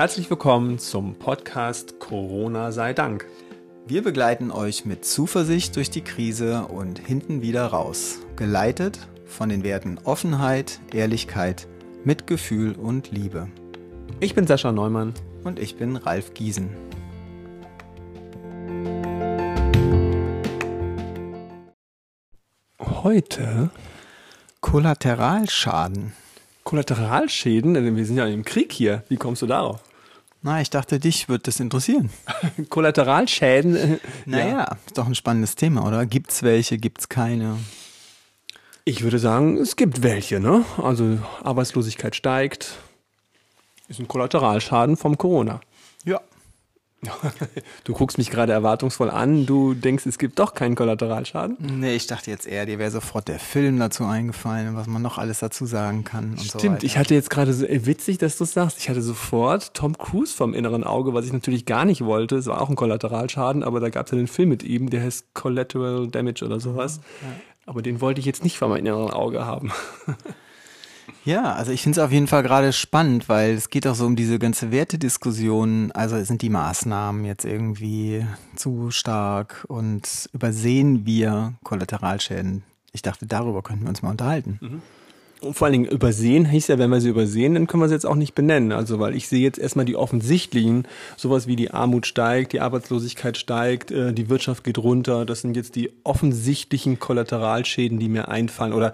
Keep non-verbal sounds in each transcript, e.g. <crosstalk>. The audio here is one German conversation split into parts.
Herzlich willkommen zum Podcast Corona sei Dank. Wir begleiten euch mit Zuversicht durch die Krise und hinten wieder raus, geleitet von den Werten Offenheit, Ehrlichkeit, Mitgefühl und Liebe. Ich bin Sascha Neumann. Und ich bin Ralf Giesen. Heute Kollateralschaden. Kollateralschäden? Wir sind ja im Krieg hier. Wie kommst du darauf? Na, ich dachte, dich würde das interessieren. <laughs> Kollateralschäden? Naja, ja. ist doch ein spannendes Thema, oder? Gibt's welche, gibt's keine? Ich würde sagen, es gibt welche, ne? Also Arbeitslosigkeit steigt. Ist ein Kollateralschaden vom Corona. Ja. <laughs> Du guckst mich gerade erwartungsvoll an. Du denkst, es gibt doch keinen Kollateralschaden? Nee, ich dachte jetzt eher, dir wäre sofort der Film dazu eingefallen, was man noch alles dazu sagen kann und so Stimmt, weiter. ich hatte jetzt gerade so, witzig, dass du es sagst. Ich hatte sofort Tom Cruise vom inneren Auge, was ich natürlich gar nicht wollte. Es war auch ein Kollateralschaden, aber da gab es ja den Film mit ihm, der heißt Collateral Damage oder sowas. Aber den wollte ich jetzt nicht vor meinem inneren Auge haben. <laughs> Ja, also ich finde es auf jeden Fall gerade spannend, weil es geht auch so um diese ganze Wertediskussion. Also sind die Maßnahmen jetzt irgendwie zu stark und übersehen wir Kollateralschäden? Ich dachte, darüber könnten wir uns mal unterhalten. Und vor allen Dingen übersehen hieß ja, wenn wir sie übersehen, dann können wir sie jetzt auch nicht benennen. Also, weil ich sehe jetzt erstmal die offensichtlichen, sowas wie die Armut steigt, die Arbeitslosigkeit steigt, äh, die Wirtschaft geht runter. Das sind jetzt die offensichtlichen Kollateralschäden, die mir einfallen. Oder,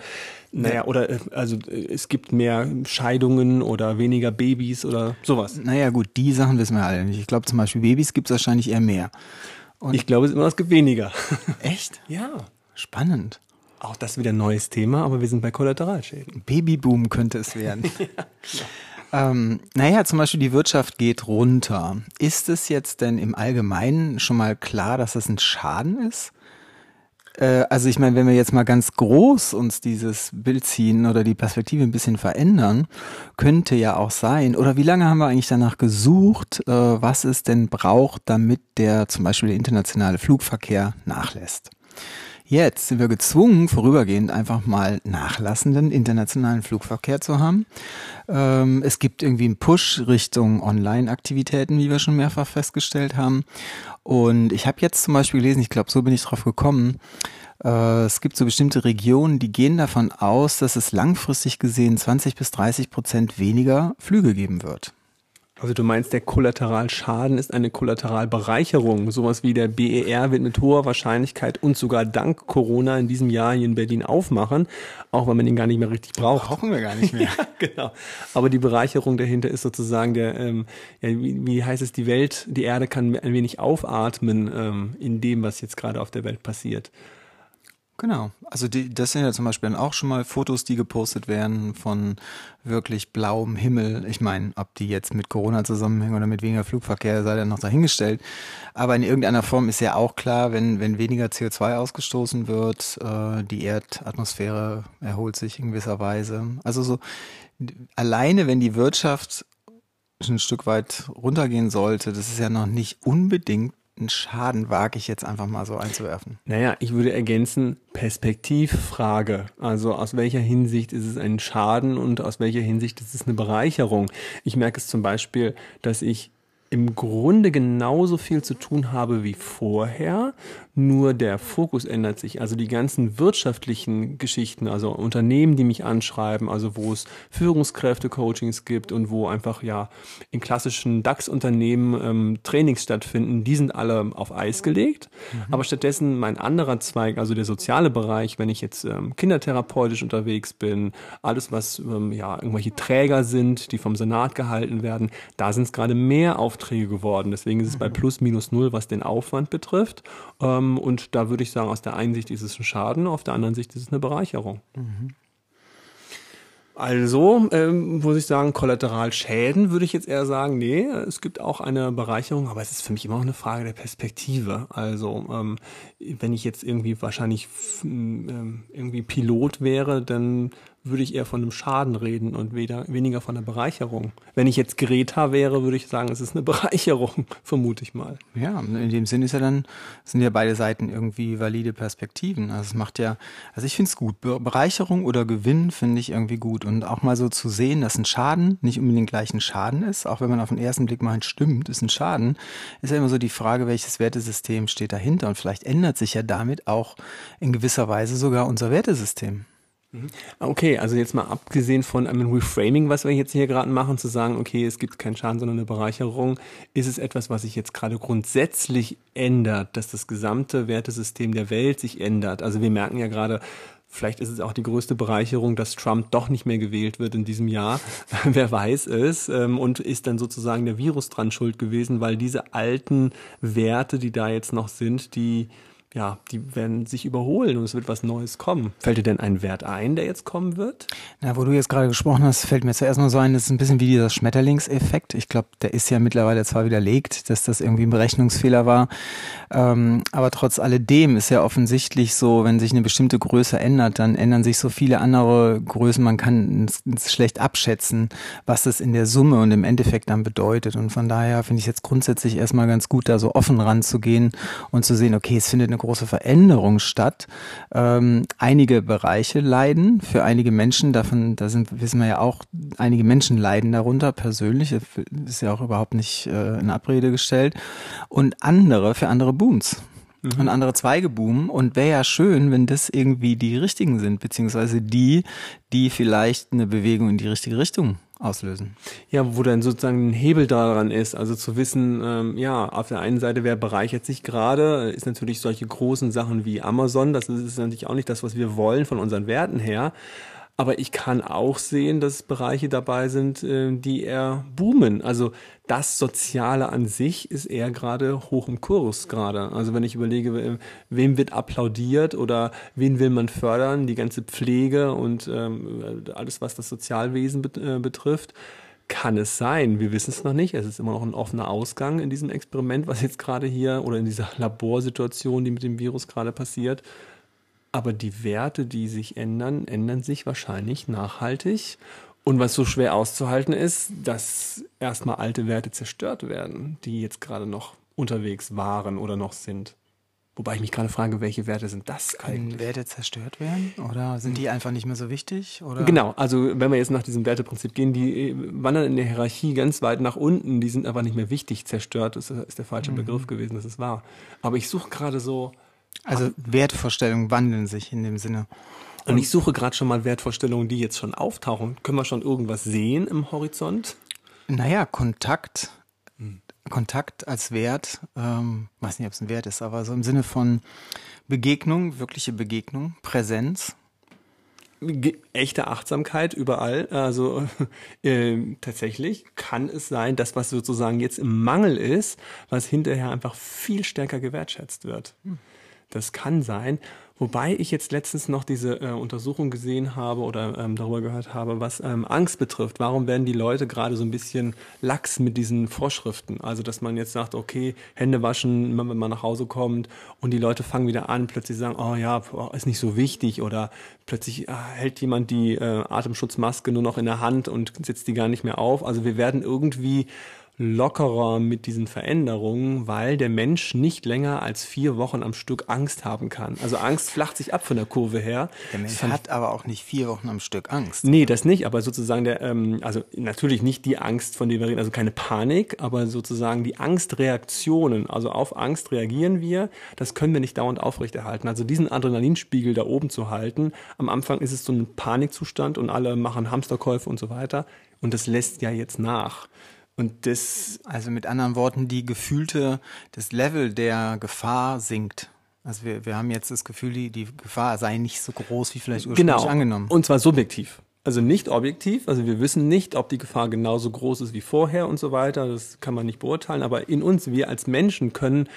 naja, oder, äh, also, äh, es gibt mehr Scheidungen oder weniger Babys oder sowas. Naja, gut, die Sachen wissen wir alle nicht. Ich glaube zum Beispiel Babys gibt es wahrscheinlich eher mehr. Ich glaube, es immer, es gibt weniger. <laughs> Echt? ja. Spannend. Auch das ist wieder ein neues Thema, aber wir sind bei Kollateralschäden. Babyboom könnte es werden. <laughs> ähm, naja, zum Beispiel die Wirtschaft geht runter. Ist es jetzt denn im Allgemeinen schon mal klar, dass das ein Schaden ist? Äh, also ich meine, wenn wir jetzt mal ganz groß uns dieses Bild ziehen oder die Perspektive ein bisschen verändern, könnte ja auch sein, oder wie lange haben wir eigentlich danach gesucht, äh, was es denn braucht, damit der zum Beispiel der internationale Flugverkehr nachlässt? Jetzt sind wir gezwungen, vorübergehend einfach mal nachlassenden internationalen Flugverkehr zu haben. Ähm, es gibt irgendwie einen Push Richtung Online-Aktivitäten, wie wir schon mehrfach festgestellt haben. Und ich habe jetzt zum Beispiel gelesen, ich glaube, so bin ich drauf gekommen, äh, es gibt so bestimmte Regionen, die gehen davon aus, dass es langfristig gesehen 20 bis 30 Prozent weniger Flüge geben wird. Also du meinst, der Kollateralschaden ist eine Kollateralbereicherung. Sowas wie der BER wird mit hoher Wahrscheinlichkeit und sogar dank Corona in diesem Jahr hier in Berlin aufmachen, auch wenn man ihn gar nicht mehr richtig braucht. Brauchen wir gar nicht mehr. <laughs> genau. Aber die Bereicherung dahinter ist sozusagen der, ähm, ja, wie, wie heißt es, die Welt, die Erde kann ein wenig aufatmen ähm, in dem, was jetzt gerade auf der Welt passiert. Genau. Also die, das sind ja zum Beispiel dann auch schon mal Fotos, die gepostet werden von wirklich blauem Himmel. Ich meine, ob die jetzt mit Corona zusammenhängen oder mit weniger Flugverkehr, sei dann noch dahingestellt. Aber in irgendeiner Form ist ja auch klar, wenn, wenn weniger CO2 ausgestoßen wird, äh, die Erdatmosphäre erholt sich in gewisser Weise. Also so alleine, wenn die Wirtschaft ein Stück weit runtergehen sollte, das ist ja noch nicht unbedingt ein Schaden, wage ich jetzt einfach mal so einzuwerfen. Naja, ich würde ergänzen, Perspektivfrage. Also aus welcher Hinsicht ist es ein Schaden und aus welcher Hinsicht ist es eine Bereicherung? Ich merke es zum Beispiel, dass ich im Grunde genauso viel zu tun habe wie vorher, nur der Fokus ändert sich. Also die ganzen wirtschaftlichen Geschichten, also Unternehmen, die mich anschreiben, also wo es Führungskräfte-Coachings gibt und wo einfach ja in klassischen DAX-Unternehmen ähm, Trainings stattfinden, die sind alle auf Eis gelegt. Aber stattdessen mein anderer Zweig, also der soziale Bereich, wenn ich jetzt ähm, kindertherapeutisch unterwegs bin, alles was ähm, ja irgendwelche Träger sind, die vom Senat gehalten werden, da sind es gerade mehr Aufträge geworden. Deswegen ist es bei plus minus null, was den Aufwand betrifft. Ähm, und da würde ich sagen, aus der einen Sicht ist es ein Schaden, auf der anderen Sicht ist es eine Bereicherung. Also, ähm, muss ich sagen, Kollateralschäden würde ich jetzt eher sagen, nee, es gibt auch eine Bereicherung, aber es ist für mich immer auch eine Frage der Perspektive. Also, ähm, wenn ich jetzt irgendwie wahrscheinlich ähm, irgendwie Pilot wäre, dann würde ich eher von einem Schaden reden und weder, weniger von einer Bereicherung. Wenn ich jetzt Greta wäre, würde ich sagen, es ist eine <laughs> Bereicherung, vermute ich mal. Ja, in dem Sinn ist ja dann, sind ja beide Seiten irgendwie valide Perspektiven. Also es macht ja, also ich finde es gut. Bereicherung oder Gewinn finde ich irgendwie gut. Und auch mal so zu sehen, dass ein Schaden nicht unbedingt gleich ein Schaden ist, auch wenn man auf den ersten Blick meint, stimmt, ist ein Schaden, ist ja immer so die Frage, welches Wertesystem steht dahinter. Und vielleicht ändert sich ja damit auch in gewisser Weise sogar unser Wertesystem. Mhm. Okay, also jetzt mal abgesehen von einem Reframing, was wir jetzt hier gerade machen, zu sagen, okay, es gibt keinen Schaden, sondern eine Bereicherung, ist es etwas, was sich jetzt gerade grundsätzlich ändert, dass das gesamte Wertesystem der Welt sich ändert. Also wir merken ja gerade, Vielleicht ist es auch die größte Bereicherung, dass Trump doch nicht mehr gewählt wird in diesem Jahr. <laughs> Wer weiß es. Ähm, und ist dann sozusagen der Virus dran schuld gewesen, weil diese alten Werte, die da jetzt noch sind, die ja, die werden sich überholen und es wird was Neues kommen. Fällt dir denn ein Wert ein, der jetzt kommen wird? Na, wo du jetzt gerade gesprochen hast, fällt mir zuerst mal so ein, das ist ein bisschen wie dieser Schmetterlingseffekt. Ich glaube, der ist ja mittlerweile zwar widerlegt, dass das irgendwie ein Berechnungsfehler war, ähm, aber trotz alledem ist ja offensichtlich so, wenn sich eine bestimmte Größe ändert, dann ändern sich so viele andere Größen. Man kann es schlecht abschätzen, was das in der Summe und im Endeffekt dann bedeutet. Und von daher finde ich jetzt grundsätzlich erstmal ganz gut, da so offen ranzugehen und zu sehen, okay, es findet eine große Veränderung statt. Ähm, einige Bereiche leiden, für einige Menschen, davon, da sind, wissen wir ja auch, einige Menschen leiden darunter persönlich, das ist ja auch überhaupt nicht äh, in Abrede gestellt. Und andere, für andere booms mhm. und andere Zweige boomen. Und wäre ja schön, wenn das irgendwie die richtigen sind, beziehungsweise die, die vielleicht eine Bewegung in die richtige Richtung auslösen. Ja, wo dann sozusagen ein Hebel daran ist, also zu wissen, ähm, ja, auf der einen Seite, wer bereichert sich gerade, ist natürlich solche großen Sachen wie Amazon, das ist natürlich auch nicht das, was wir wollen von unseren Werten her, aber ich kann auch sehen, dass Bereiche dabei sind, äh, die eher boomen. Also das Soziale an sich ist eher gerade hoch im Kurs gerade. Also wenn ich überlege, wem wird applaudiert oder wen will man fördern, die ganze Pflege und ähm, alles, was das Sozialwesen äh, betrifft, kann es sein. Wir wissen es noch nicht. Es ist immer noch ein offener Ausgang in diesem Experiment, was jetzt gerade hier oder in dieser Laborsituation, die mit dem Virus gerade passiert. Aber die Werte, die sich ändern, ändern sich wahrscheinlich nachhaltig. Und was so schwer auszuhalten ist, dass erstmal alte Werte zerstört werden, die jetzt gerade noch unterwegs waren oder noch sind. Wobei ich mich gerade frage, welche Werte sind das eigentlich? Können Werte zerstört werden oder sind die einfach nicht mehr so wichtig? Oder? Genau, also wenn wir jetzt nach diesem Werteprinzip gehen, die äh, wandern in der Hierarchie ganz weit nach unten, die sind einfach nicht mehr wichtig. Zerstört ist, ist der falsche mhm. Begriff gewesen, das ist wahr. Aber ich suche gerade so also Wertvorstellungen wandeln sich in dem Sinne. Und ich suche gerade schon mal Wertvorstellungen, die jetzt schon auftauchen. Können wir schon irgendwas sehen im Horizont? Naja, Kontakt. Hm. Kontakt als Wert, ähm, weiß nicht, ob es ein Wert ist, aber so im Sinne von Begegnung, wirkliche Begegnung, Präsenz. Echte Achtsamkeit überall. Also <laughs> äh, tatsächlich kann es sein, dass was sozusagen jetzt im Mangel ist, was hinterher einfach viel stärker gewertschätzt wird. Hm. Das kann sein. Wobei ich jetzt letztens noch diese äh, Untersuchung gesehen habe oder ähm, darüber gehört habe, was ähm, Angst betrifft. Warum werden die Leute gerade so ein bisschen lax mit diesen Vorschriften? Also, dass man jetzt sagt, okay, Hände waschen, wenn man nach Hause kommt und die Leute fangen wieder an, plötzlich sagen, oh ja, ist nicht so wichtig oder plötzlich äh, hält jemand die äh, Atemschutzmaske nur noch in der Hand und setzt die gar nicht mehr auf. Also wir werden irgendwie lockerer mit diesen Veränderungen, weil der Mensch nicht länger als vier Wochen am Stück Angst haben kann. Also Angst flacht sich ab von der Kurve her. Der Mensch hat aber auch nicht vier Wochen am Stück Angst. Nee, das nicht, aber sozusagen der, ähm, also natürlich nicht die Angst, von der wir reden, also keine Panik, aber sozusagen die Angstreaktionen. Also auf Angst reagieren wir, das können wir nicht dauernd aufrechterhalten. Also diesen Adrenalinspiegel da oben zu halten. Am Anfang ist es so ein Panikzustand und alle machen Hamsterkäufe und so weiter. Und das lässt ja jetzt nach. Und das. Also mit anderen Worten, die gefühlte, das Level der Gefahr sinkt. Also wir, wir haben jetzt das Gefühl, die, die Gefahr sei nicht so groß wie vielleicht ursprünglich genau. angenommen. Und zwar subjektiv. Also nicht objektiv. Also wir wissen nicht, ob die Gefahr genauso groß ist wie vorher und so weiter. Das kann man nicht beurteilen. Aber in uns, wir als Menschen können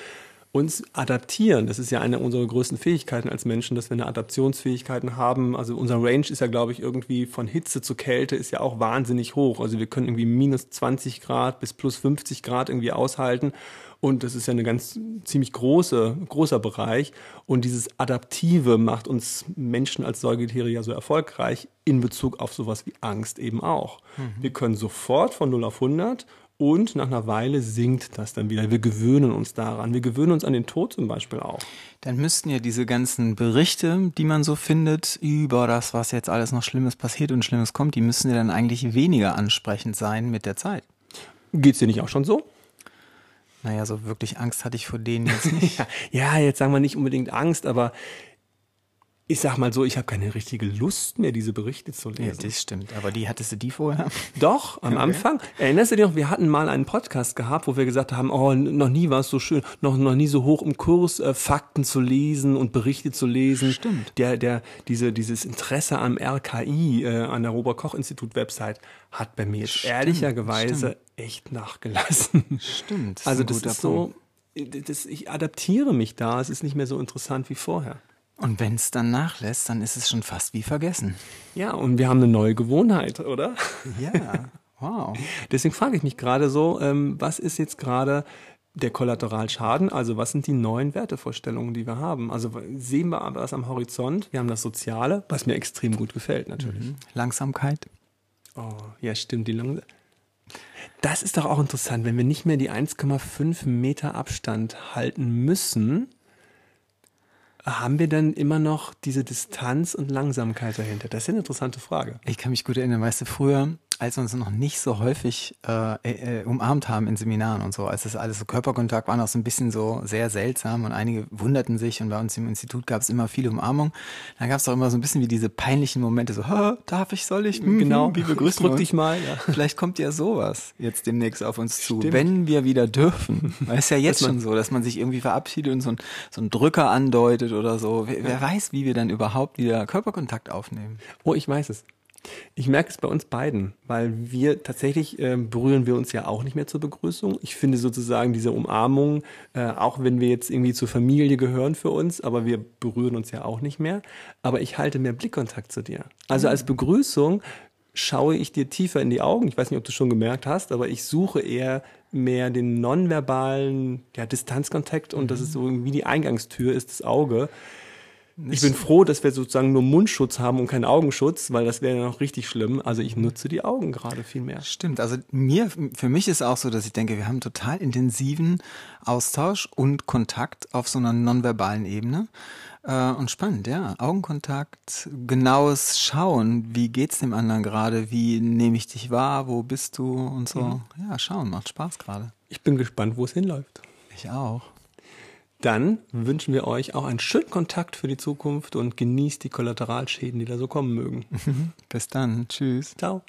uns adaptieren. Das ist ja eine unserer größten Fähigkeiten als Menschen, dass wir eine Adaptionsfähigkeiten haben. Also unser Range ist ja, glaube ich, irgendwie von Hitze zu Kälte ist ja auch wahnsinnig hoch. Also wir können irgendwie minus 20 Grad bis plus 50 Grad irgendwie aushalten. Und das ist ja eine ganz ziemlich große, großer Bereich. Und dieses Adaptive macht uns Menschen als Säugetiere ja so erfolgreich in Bezug auf sowas wie Angst eben auch. Mhm. Wir können sofort von 0 auf 100 und nach einer Weile sinkt das dann wieder. Wir gewöhnen uns daran. Wir gewöhnen uns an den Tod zum Beispiel auch. Dann müssten ja diese ganzen Berichte, die man so findet, über das, was jetzt alles noch Schlimmes passiert und Schlimmes kommt, die müssen ja dann eigentlich weniger ansprechend sein mit der Zeit. Geht's dir nicht auch schon so? Naja, so wirklich Angst hatte ich vor denen jetzt nicht. <laughs> ja, jetzt sagen wir nicht unbedingt Angst, aber ich sag mal so, ich habe keine richtige Lust mehr, diese Berichte zu lesen. Ja, das stimmt. Aber die hattest du die vorher? <laughs> Doch, am okay. Anfang. Erinnerst du dich noch, wir hatten mal einen Podcast gehabt, wo wir gesagt haben, oh, noch nie war es so schön, noch, noch nie so hoch im Kurs, äh, Fakten zu lesen und Berichte zu lesen. Stimmt. Der, der, diese, dieses Interesse am RKI, äh, an der Robert-Koch-Institut-Website, hat bei mir jetzt ehrlicherweise echt nachgelassen. Stimmt. Das also das ist so, das, ich adaptiere mich da, es ist nicht mehr so interessant wie vorher. Und wenn es dann nachlässt, dann ist es schon fast wie vergessen. Ja, und wir haben eine neue Gewohnheit, oder? Ja, wow. <laughs> Deswegen frage ich mich gerade so, ähm, was ist jetzt gerade der Kollateralschaden? Also was sind die neuen Wertevorstellungen, die wir haben? Also sehen wir was am Horizont? Wir haben das Soziale, was mir extrem gut gefällt natürlich. Mhm. Langsamkeit. Oh, ja, stimmt, die Langsamkeit. Das ist doch auch interessant, wenn wir nicht mehr die 1,5 Meter Abstand halten müssen, haben wir dann immer noch diese Distanz und Langsamkeit dahinter? Das ist eine interessante Frage. Ich kann mich gut erinnern, weißt du, früher als wir uns noch nicht so häufig äh, äh, umarmt haben in Seminaren und so, als das alles so Körperkontakt war, noch so ein bisschen so sehr seltsam und einige wunderten sich und bei uns im Institut gab es immer viele Umarmungen. Dann gab es auch immer so ein bisschen wie diese peinlichen Momente, so, darf ich, soll ich? Mhm, genau, wie begrüßen Drück dich mal. Ja. Vielleicht kommt ja sowas jetzt demnächst auf uns zu, Stimmt. wenn wir wieder dürfen. Weil es ist ja jetzt schon so, dass man sich irgendwie verabschiedet und so ein, so ein Drücker andeutet oder so. Wer, wer weiß, wie wir dann überhaupt wieder Körperkontakt aufnehmen. Oh, ich weiß es. Ich merke es bei uns beiden, weil wir tatsächlich äh, berühren wir uns ja auch nicht mehr zur Begrüßung. Ich finde sozusagen diese Umarmung, äh, auch wenn wir jetzt irgendwie zur Familie gehören für uns, aber wir berühren uns ja auch nicht mehr. Aber ich halte mehr Blickkontakt zu dir. Also als Begrüßung schaue ich dir tiefer in die Augen. Ich weiß nicht, ob du schon gemerkt hast, aber ich suche eher mehr den nonverbalen ja, Distanzkontakt und das ist so wie die Eingangstür ist das Auge. Ich bin froh, dass wir sozusagen nur Mundschutz haben und keinen Augenschutz, weil das wäre ja noch richtig schlimm. Also ich nutze die Augen gerade viel mehr. Stimmt. Also mir, für mich ist auch so, dass ich denke, wir haben total intensiven Austausch und Kontakt auf so einer nonverbalen Ebene. Äh, und spannend, ja. Augenkontakt, genaues Schauen. Wie geht's dem anderen gerade? Wie nehme ich dich wahr? Wo bist du? Und so. Mhm. Ja, schauen macht Spaß gerade. Ich bin gespannt, wo es hinläuft. Ich auch. Dann wünschen wir euch auch einen schönen Kontakt für die Zukunft und genießt die Kollateralschäden, die da so kommen mögen. <laughs> Bis dann. Tschüss. Ciao.